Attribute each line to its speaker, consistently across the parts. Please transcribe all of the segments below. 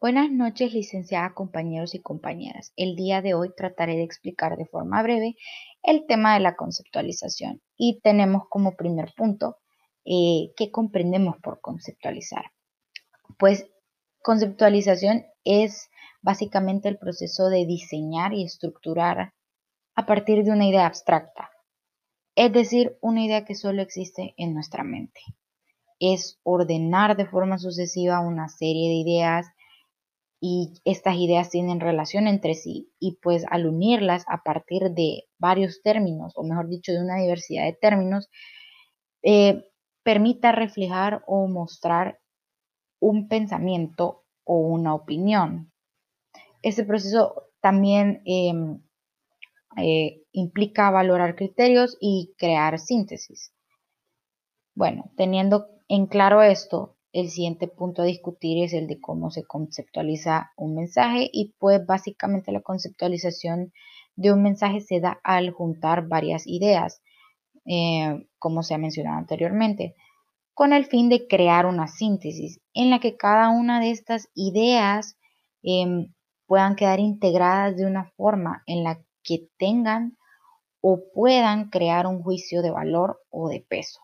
Speaker 1: Buenas noches, licenciada, compañeros y compañeras. El día de hoy trataré de explicar de forma breve el tema de la conceptualización y tenemos como primer punto eh, qué comprendemos por conceptualizar. Pues conceptualización es básicamente el proceso de diseñar y estructurar a partir de una idea abstracta, es decir, una idea que solo existe en nuestra mente. Es ordenar de forma sucesiva una serie de ideas y estas ideas tienen relación entre sí y pues al unirlas a partir de varios términos, o mejor dicho, de una diversidad de términos, eh, permita reflejar o mostrar un pensamiento o una opinión. Este proceso también em, eh, implica valorar criterios y crear síntesis. Bueno, teniendo en claro esto, el siguiente punto a discutir es el de cómo se conceptualiza un mensaje y pues básicamente la conceptualización de un mensaje se da al juntar varias ideas, eh, como se ha mencionado anteriormente, con el fin de crear una síntesis en la que cada una de estas ideas em, puedan quedar integradas de una forma en la que tengan o puedan crear un juicio de valor o de peso.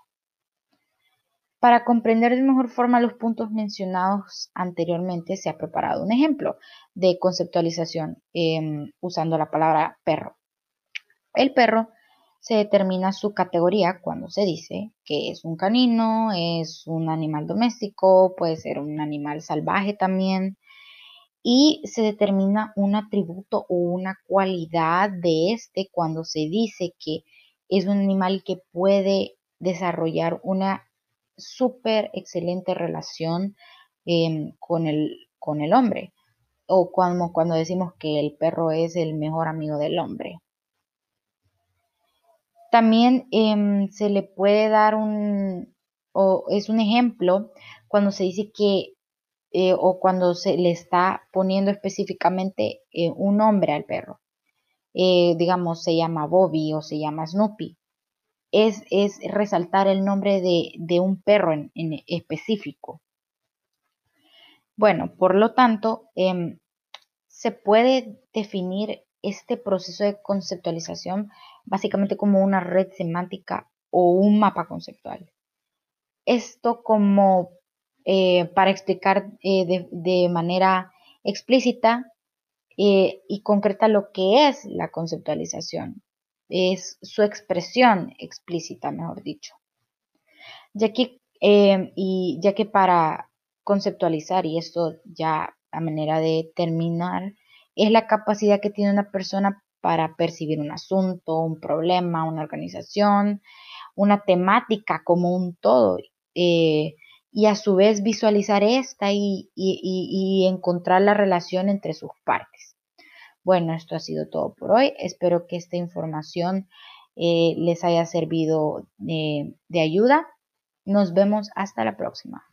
Speaker 1: Para comprender de mejor forma los puntos mencionados anteriormente, se ha preparado un ejemplo de conceptualización em, usando la palabra perro. El perro se determina su categoría cuando se dice que es un canino, es un animal doméstico, puede ser un animal salvaje también, y se determina un atributo o una cualidad de este cuando se dice que es un animal que puede desarrollar una súper excelente relación em, con, el, con el hombre o cuando, cuando decimos que el perro es el mejor amigo del hombre. También em, se le puede dar un, o es un ejemplo cuando se dice que eh, o cuando se le está poniendo específicamente eh, un nombre al perro. Eh, digamos, se llama Bobby o se llama Snoopy. Es, es resaltar el nombre de, un perro en, específico. Bueno, por lo tanto, em, se puede definir este proceso de conceptualización básicamente como una red semántica o un mapa conceptual. Esto como eh, para explicar eh, de, manera explícita eh, y concreta lo que es la conceptualización. Es su expresión explícita, mejor dicho. Ya que, y ya que para conceptualizar, y esto ya a manera de terminar, es la capacidad que tiene una persona para percibir un asunto, un problema, una organización, una temática como un todo y a su vez visualizar esta y, encontrar la relación entre sus partes. Bueno, esto ha sido todo por hoy. Espero que esta información eh, les haya servido eh, de ayuda. Nos vemos hasta la próxima.